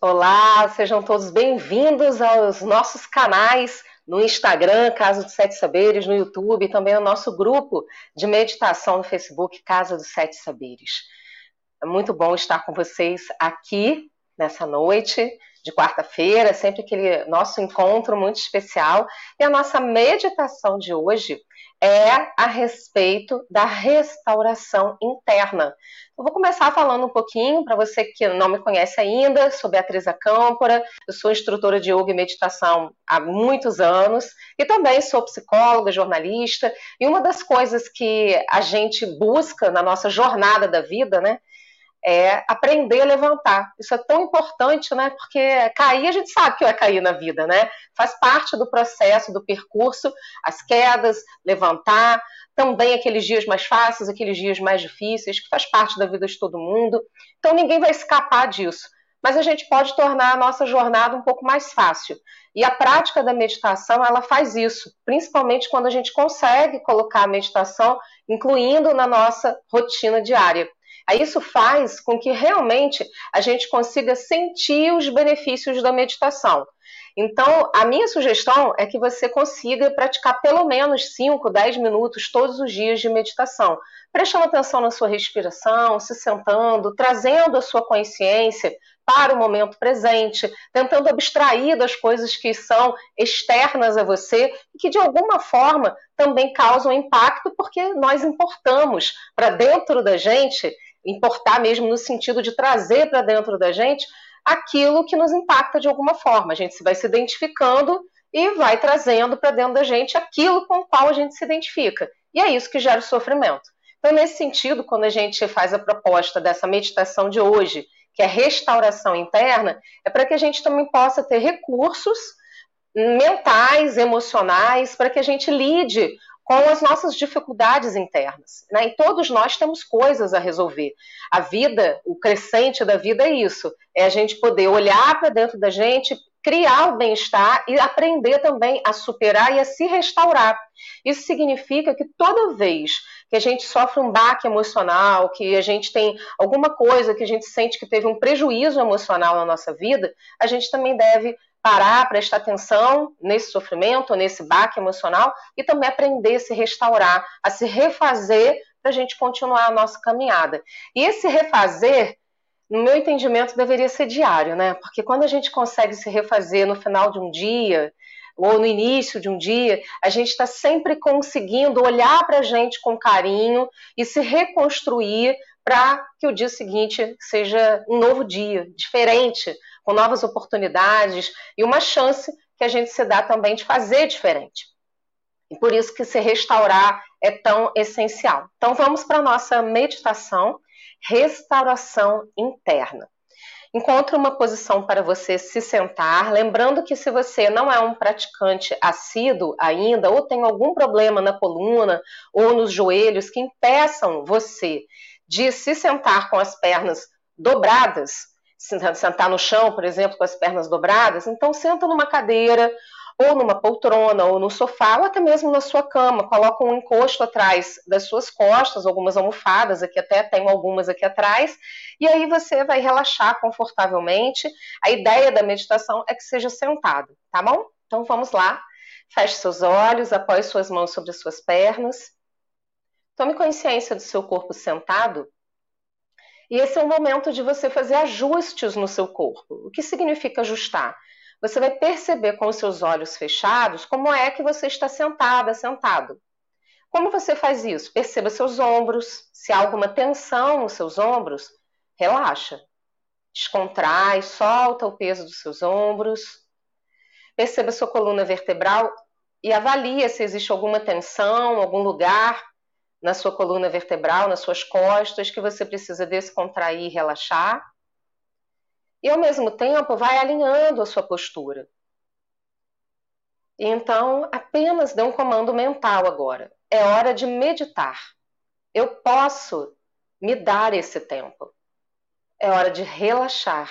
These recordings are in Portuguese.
Olá, sejam todos bem-vindos aos nossos canais no Instagram, Casa dos Sete Saberes, no YouTube, e também ao nosso grupo de meditação no Facebook, Casa dos Sete Saberes. É muito bom estar com vocês aqui nessa noite de quarta-feira, sempre aquele nosso encontro muito especial. E a nossa meditação de hoje é a respeito da restauração interna. Eu vou começar falando um pouquinho para você que não me conhece ainda sobre a Teresa Câmpora. Eu sou instrutora de yoga e meditação há muitos anos e também sou psicóloga, jornalista. E uma das coisas que a gente busca na nossa jornada da vida, né, é aprender a levantar. Isso é tão importante, né? Porque cair, a gente sabe que vai cair na vida, né? Faz parte do processo, do percurso, as quedas, levantar, também aqueles dias mais fáceis, aqueles dias mais difíceis, que faz parte da vida de todo mundo. Então ninguém vai escapar disso. Mas a gente pode tornar a nossa jornada um pouco mais fácil. E a prática da meditação, ela faz isso, principalmente quando a gente consegue colocar a meditação incluindo na nossa rotina diária. Isso faz com que realmente a gente consiga sentir os benefícios da meditação. Então, a minha sugestão é que você consiga praticar pelo menos 5, 10 minutos todos os dias de meditação, prestando atenção na sua respiração, se sentando, trazendo a sua consciência para o momento presente, tentando abstrair das coisas que são externas a você e que de alguma forma também causam impacto porque nós importamos para dentro da gente importar mesmo no sentido de trazer para dentro da gente aquilo que nos impacta de alguma forma. A gente vai se identificando e vai trazendo para dentro da gente aquilo com o qual a gente se identifica. E é isso que gera o sofrimento. Então, nesse sentido, quando a gente faz a proposta dessa meditação de hoje, que é restauração interna, é para que a gente também possa ter recursos mentais, emocionais, para que a gente lide com as nossas dificuldades internas. Né? E todos nós temos coisas a resolver. A vida, o crescente da vida é isso: é a gente poder olhar para dentro da gente, criar o bem-estar e aprender também a superar e a se restaurar. Isso significa que toda vez que a gente sofre um baque emocional, que a gente tem alguma coisa que a gente sente que teve um prejuízo emocional na nossa vida, a gente também deve parar, prestar atenção nesse sofrimento, nesse baque emocional e também aprender a se restaurar, a se refazer para a gente continuar a nossa caminhada. E esse refazer, no meu entendimento, deveria ser diário, né? Porque quando a gente consegue se refazer no final de um dia, ou no início de um dia, a gente está sempre conseguindo olhar para a gente com carinho e se reconstruir para que o dia seguinte seja um novo dia, diferente, com novas oportunidades e uma chance que a gente se dá também de fazer diferente. E por isso que se restaurar é tão essencial. Então vamos para a nossa meditação, restauração interna. Encontre uma posição para você se sentar, lembrando que se você não é um praticante assíduo ainda, ou tem algum problema na coluna ou nos joelhos que impeçam você de se sentar com as pernas dobradas, sentar no chão, por exemplo, com as pernas dobradas, então senta numa cadeira ou numa poltrona ou no sofá ou até mesmo na sua cama, coloca um encosto atrás das suas costas, algumas almofadas, aqui até tem algumas aqui atrás, e aí você vai relaxar confortavelmente. A ideia da meditação é que seja sentado, tá bom? Então vamos lá. Feche seus olhos, apoie suas mãos sobre as suas pernas. Tome consciência do seu corpo sentado e esse é o momento de você fazer ajustes no seu corpo. O que significa ajustar? Você vai perceber com os seus olhos fechados como é que você está sentada, sentado. Como você faz isso? Perceba seus ombros. Se há alguma tensão nos seus ombros, relaxa. Descontrai, solta o peso dos seus ombros. Perceba sua coluna vertebral e avalia se existe alguma tensão, algum lugar na sua coluna vertebral, nas suas costas, que você precisa descontrair e relaxar. E ao mesmo tempo vai alinhando a sua postura. Então, apenas dê um comando mental agora. É hora de meditar. Eu posso me dar esse tempo. É hora de relaxar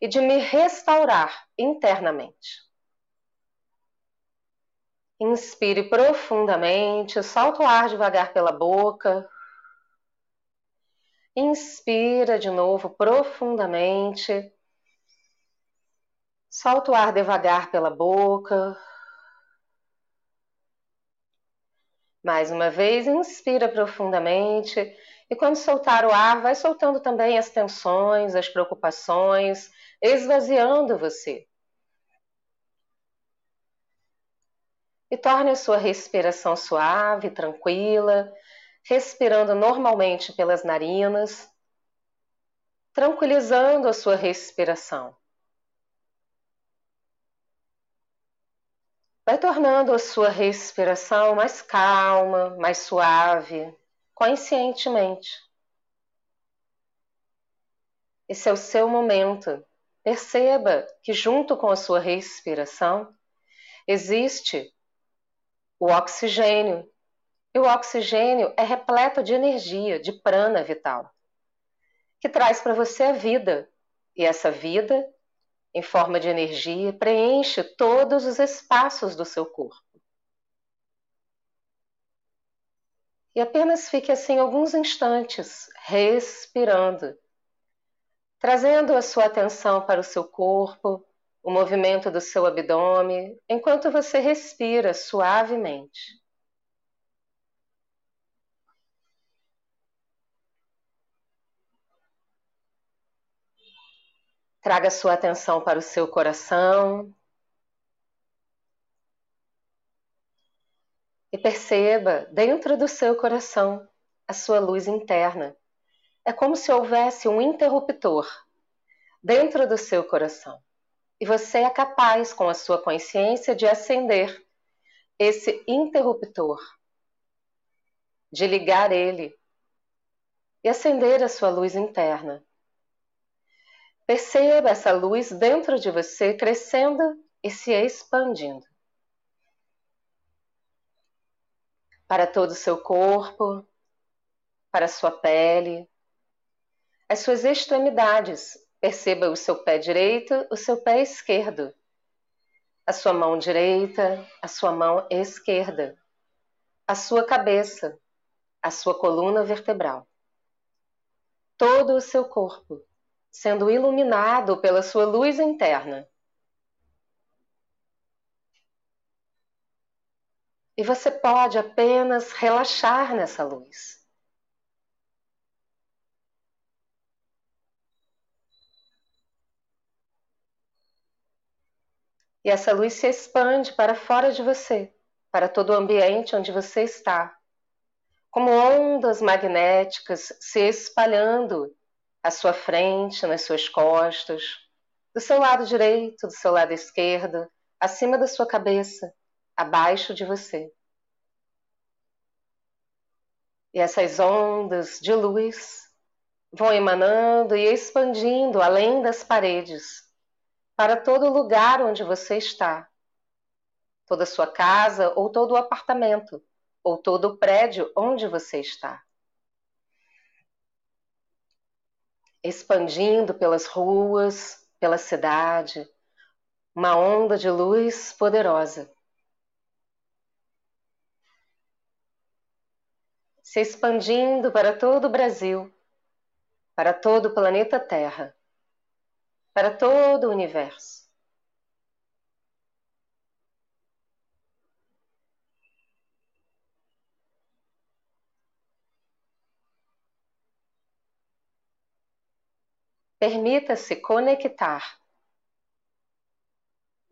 e de me restaurar internamente. Inspire profundamente, solta o ar devagar pela boca. Inspira de novo profundamente. Solta o ar devagar pela boca. Mais uma vez, inspira profundamente. E quando soltar o ar, vai soltando também as tensões, as preocupações, esvaziando você. E torne a sua respiração suave, tranquila, respirando normalmente pelas narinas, tranquilizando a sua respiração. Vai tornando a sua respiração mais calma, mais suave, conscientemente. Esse é o seu momento. Perceba que, junto com a sua respiração, existe o oxigênio. E o oxigênio é repleto de energia, de prana vital, que traz para você a vida. E essa vida em forma de energia preenche todos os espaços do seu corpo. E apenas fique assim alguns instantes, respirando, trazendo a sua atenção para o seu corpo, o movimento do seu abdômen, enquanto você respira suavemente. Traga sua atenção para o seu coração. E perceba dentro do seu coração a sua luz interna. É como se houvesse um interruptor dentro do seu coração. E você é capaz, com a sua consciência, de acender esse interruptor, de ligar ele e acender a sua luz interna. Perceba essa luz dentro de você crescendo e se expandindo. Para todo o seu corpo, para a sua pele, as suas extremidades. Perceba o seu pé direito, o seu pé esquerdo, a sua mão direita, a sua mão esquerda, a sua cabeça, a sua coluna vertebral, todo o seu corpo sendo iluminado pela sua luz interna. E você pode apenas relaxar nessa luz. E essa luz se expande para fora de você, para todo o ambiente onde você está, como ondas magnéticas se espalhando à sua frente, nas suas costas, do seu lado direito, do seu lado esquerdo, acima da sua cabeça, abaixo de você. E essas ondas de luz vão emanando e expandindo além das paredes para todo lugar onde você está. Toda a sua casa ou todo o apartamento ou todo o prédio onde você está. expandindo pelas ruas, pela cidade, uma onda de luz poderosa. Se expandindo para todo o Brasil, para todo o planeta Terra, para todo o universo. Permita-se conectar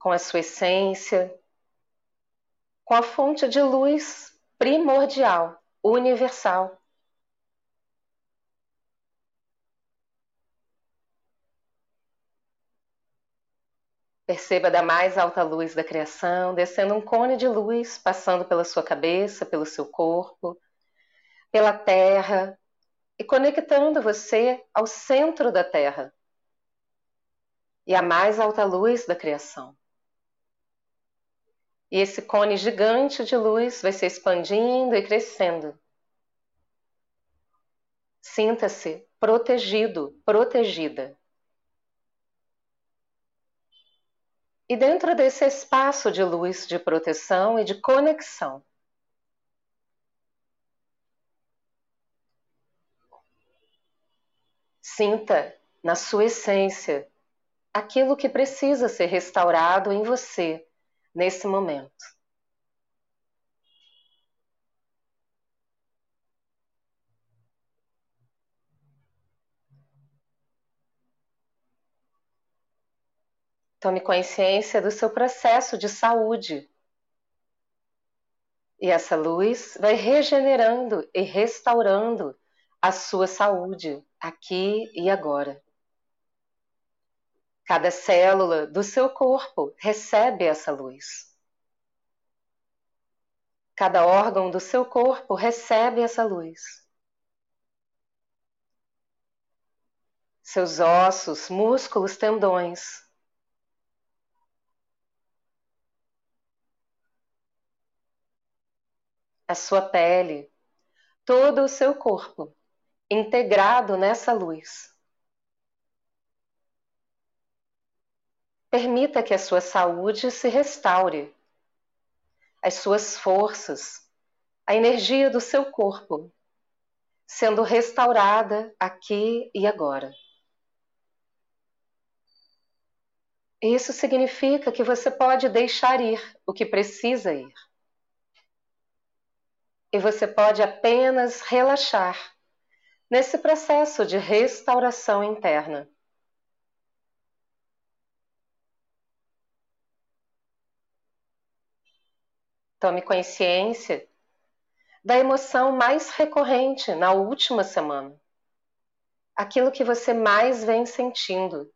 com a sua essência, com a fonte de luz primordial, universal. Perceba da mais alta luz da criação, descendo um cone de luz, passando pela sua cabeça, pelo seu corpo, pela terra, e conectando você ao centro da Terra e à mais alta luz da criação. E esse cone gigante de luz vai se expandindo e crescendo. Sinta-se protegido, protegida. E dentro desse espaço de luz de proteção e de conexão, Sinta na sua essência aquilo que precisa ser restaurado em você nesse momento. Tome consciência do seu processo de saúde. E essa luz vai regenerando e restaurando a sua saúde aqui e agora. Cada célula do seu corpo recebe essa luz. Cada órgão do seu corpo recebe essa luz. Seus ossos, músculos, tendões a sua pele, todo o seu corpo, integrado nessa luz. Permita que a sua saúde se restaure, as suas forças, a energia do seu corpo, sendo restaurada aqui e agora. Isso significa que você pode deixar ir o que precisa ir e você pode apenas relaxar nesse processo de restauração interna. Tome consciência da emoção mais recorrente na última semana. Aquilo que você mais vem sentindo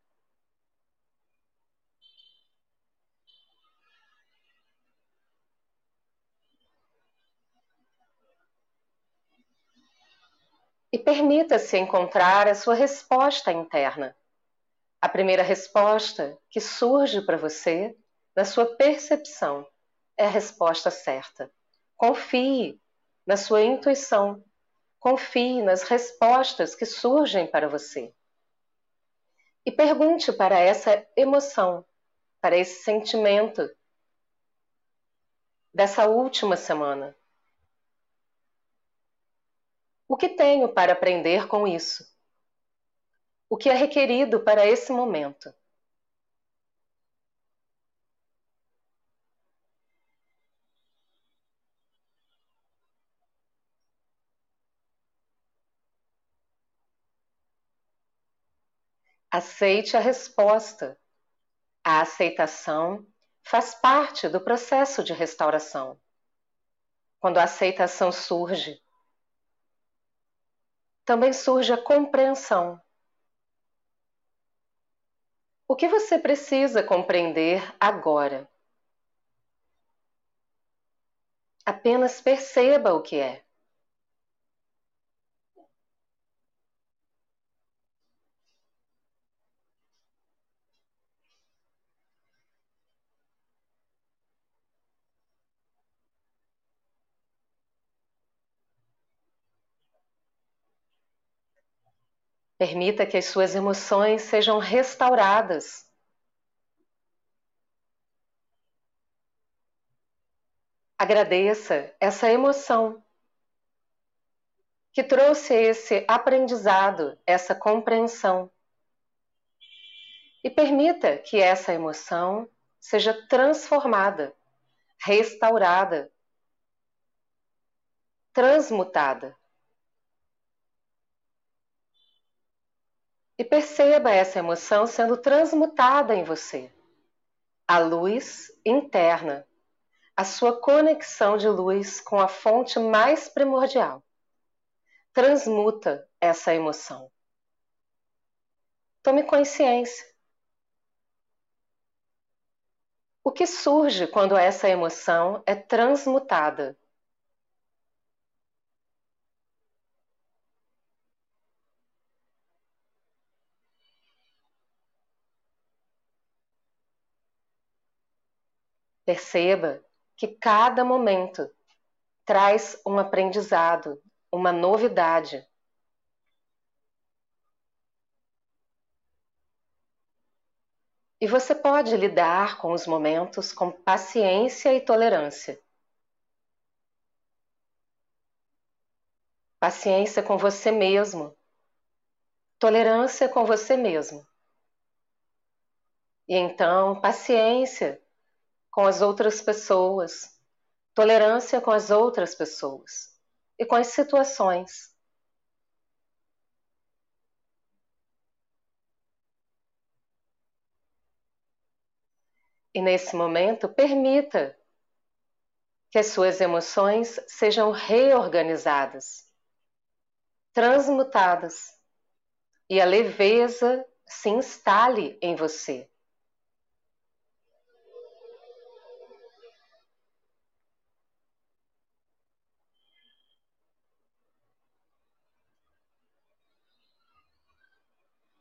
e permita-se encontrar a sua resposta interna. A primeira resposta que surge para você, na sua percepção, é a resposta certa. Confie na sua intuição. Confie nas respostas que surgem para você. E pergunte para essa emoção, para esse sentimento dessa última semana: o que tenho para aprender com isso? O que é requerido para esse momento? Aceite a resposta. A aceitação faz parte do processo de restauração. Quando a aceitação surge, também surge a compreensão. O que você precisa compreender agora? Apenas perceba o que é. Permita que as suas emoções sejam restauradas. Agradeça essa emoção que trouxe esse aprendizado, essa compreensão. E permita que essa emoção seja transformada, restaurada, transmutada. E perceba essa emoção sendo transmutada em você. A luz interna, a sua conexão de luz com a fonte mais primordial. Transmuta essa emoção. Tome consciência. O que surge quando essa emoção é transmutada? Perceba que cada momento traz um aprendizado, uma novidade. E você pode lidar com os momentos com paciência e tolerância. Paciência com você mesmo. Tolerância com você mesmo. E então, paciência com as outras pessoas, tolerância com as outras pessoas e com as situações. E nesse momento, permita que as suas emoções sejam reorganizadas, transmutadas e a leveza se instale em você.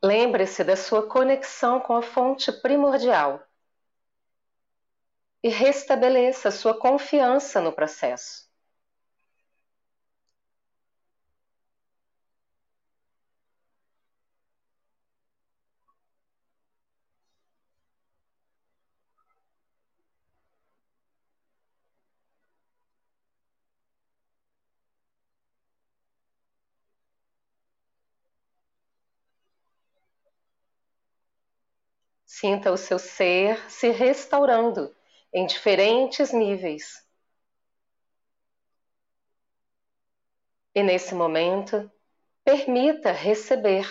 Lembre-se da sua conexão com a fonte primordial e restabeleça sua confiança no processo. Sinta o seu ser se restaurando em diferentes níveis. E nesse momento, permita receber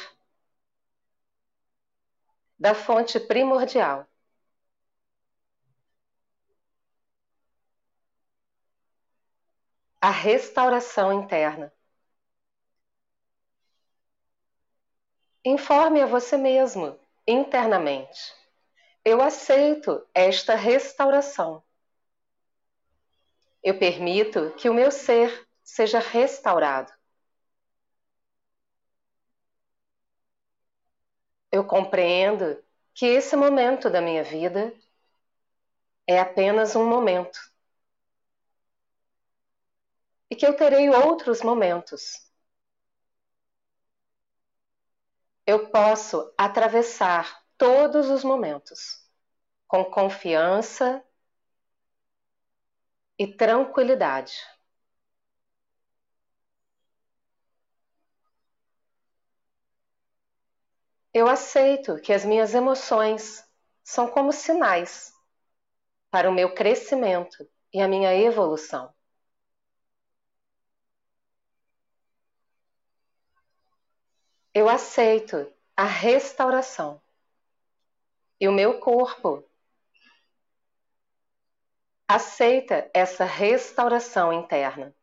da fonte primordial. A restauração interna. Informe a você mesmo internamente. Eu aceito esta restauração. Eu permito que o meu ser seja restaurado. Eu compreendo que esse momento da minha vida é apenas um momento. E que eu terei outros momentos. Eu posso atravessar todos os momentos com confiança e tranquilidade. Eu aceito que as minhas emoções são como sinais para o meu crescimento e a minha evolução. Eu aceito a restauração. E o meu corpo aceita essa restauração interna.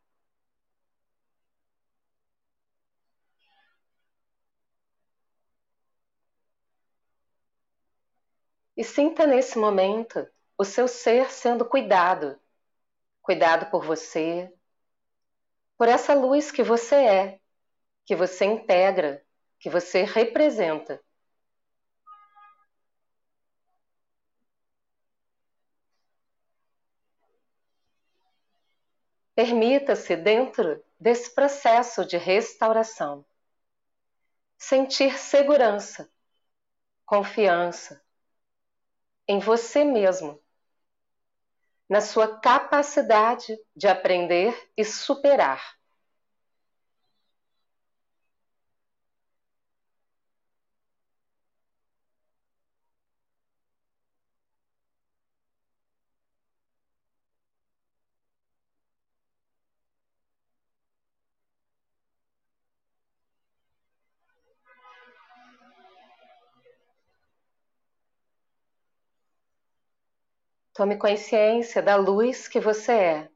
E sinta nesse momento o seu ser sendo cuidado, cuidado por você, por essa luz que você é, que você integra que você representa. Permita-se, dentro desse processo de restauração, sentir segurança, confiança em você mesmo, na sua capacidade de aprender e superar. Tome consciência da luz que você é.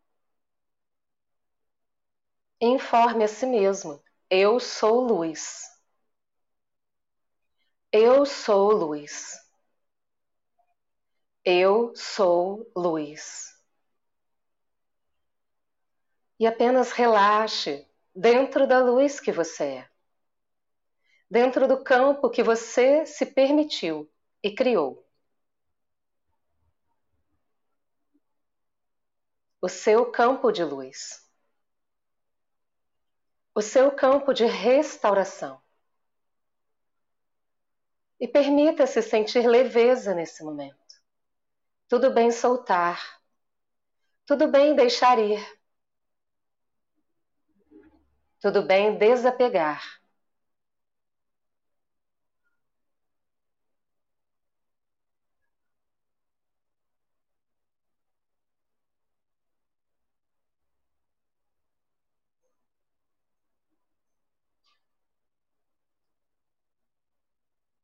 Informe a si mesmo: eu sou luz. Eu sou luz. Eu sou luz. E apenas relaxe dentro da luz que você é, dentro do campo que você se permitiu e criou. O seu campo de luz, o seu campo de restauração. E permita-se sentir leveza nesse momento. Tudo bem soltar, tudo bem deixar ir, tudo bem desapegar.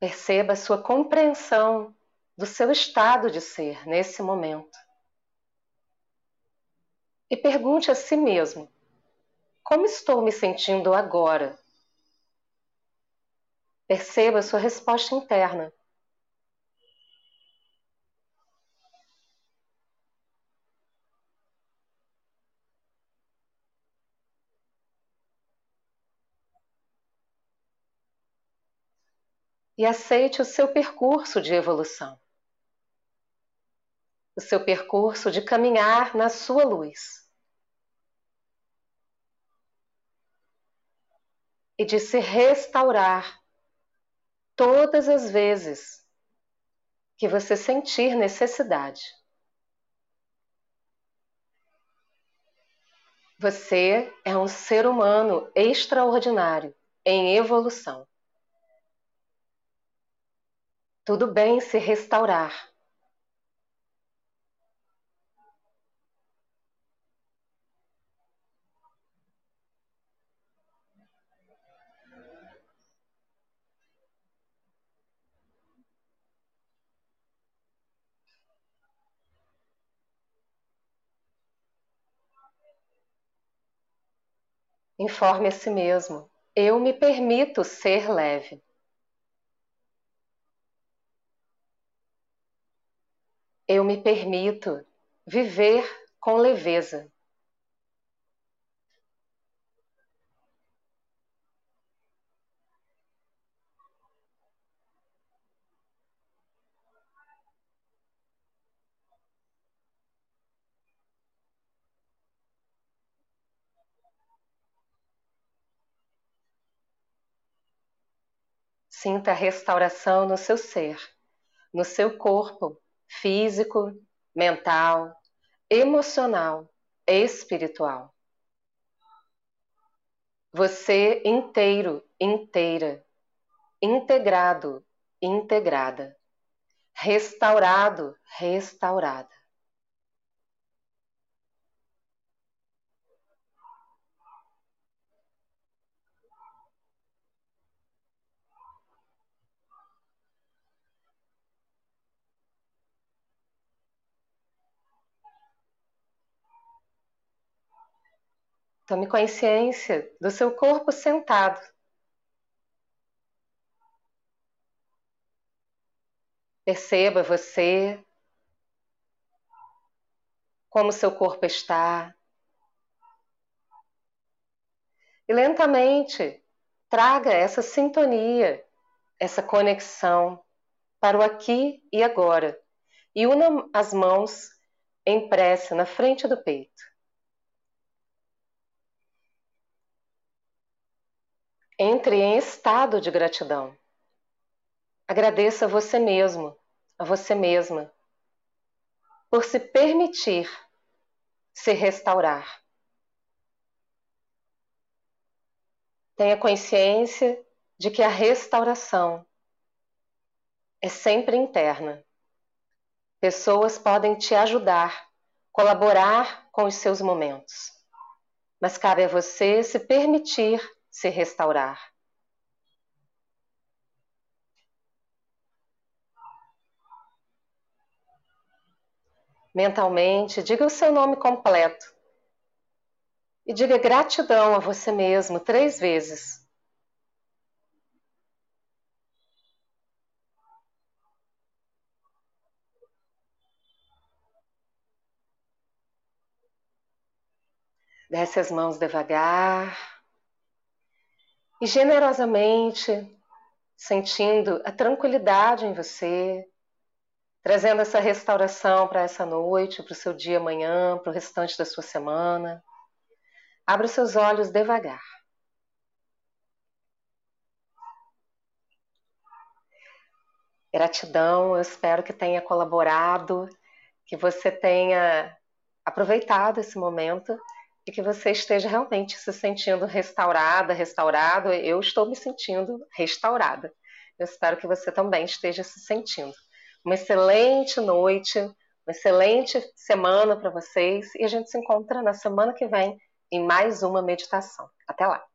Perceba a sua compreensão do seu estado de ser nesse momento. E pergunte a si mesmo: como estou me sentindo agora? Perceba a sua resposta interna. E aceite o seu percurso de evolução. O seu percurso de caminhar na sua luz. E de se restaurar todas as vezes que você sentir necessidade. Você é um ser humano extraordinário em evolução. Tudo bem se restaurar. Informe a si mesmo: eu me permito ser leve. Eu me permito viver com leveza. Sinta a restauração no seu ser, no seu corpo, físico, mental, emocional, espiritual. Você inteiro, inteira, integrado, integrada, restaurado, restaurada. Tome consciência do seu corpo sentado. Perceba você, como seu corpo está. E lentamente traga essa sintonia, essa conexão para o aqui e agora. E una as mãos em prece na frente do peito. Entre em estado de gratidão. Agradeça a você mesmo, a você mesma, por se permitir se restaurar. Tenha consciência de que a restauração é sempre interna. Pessoas podem te ajudar, colaborar com os seus momentos, mas cabe a você se permitir se restaurar. Mentalmente, diga o seu nome completo e diga gratidão a você mesmo três vezes. Desce as mãos devagar e generosamente sentindo a tranquilidade em você, trazendo essa restauração para essa noite, para o seu dia amanhã, para o restante da sua semana. Abra os seus olhos devagar. Gratidão, eu espero que tenha colaborado, que você tenha aproveitado esse momento e que você esteja realmente se sentindo restaurada, restaurado. Eu estou me sentindo restaurada. Eu espero que você também esteja se sentindo. Uma excelente noite, uma excelente semana para vocês e a gente se encontra na semana que vem em mais uma meditação. Até lá!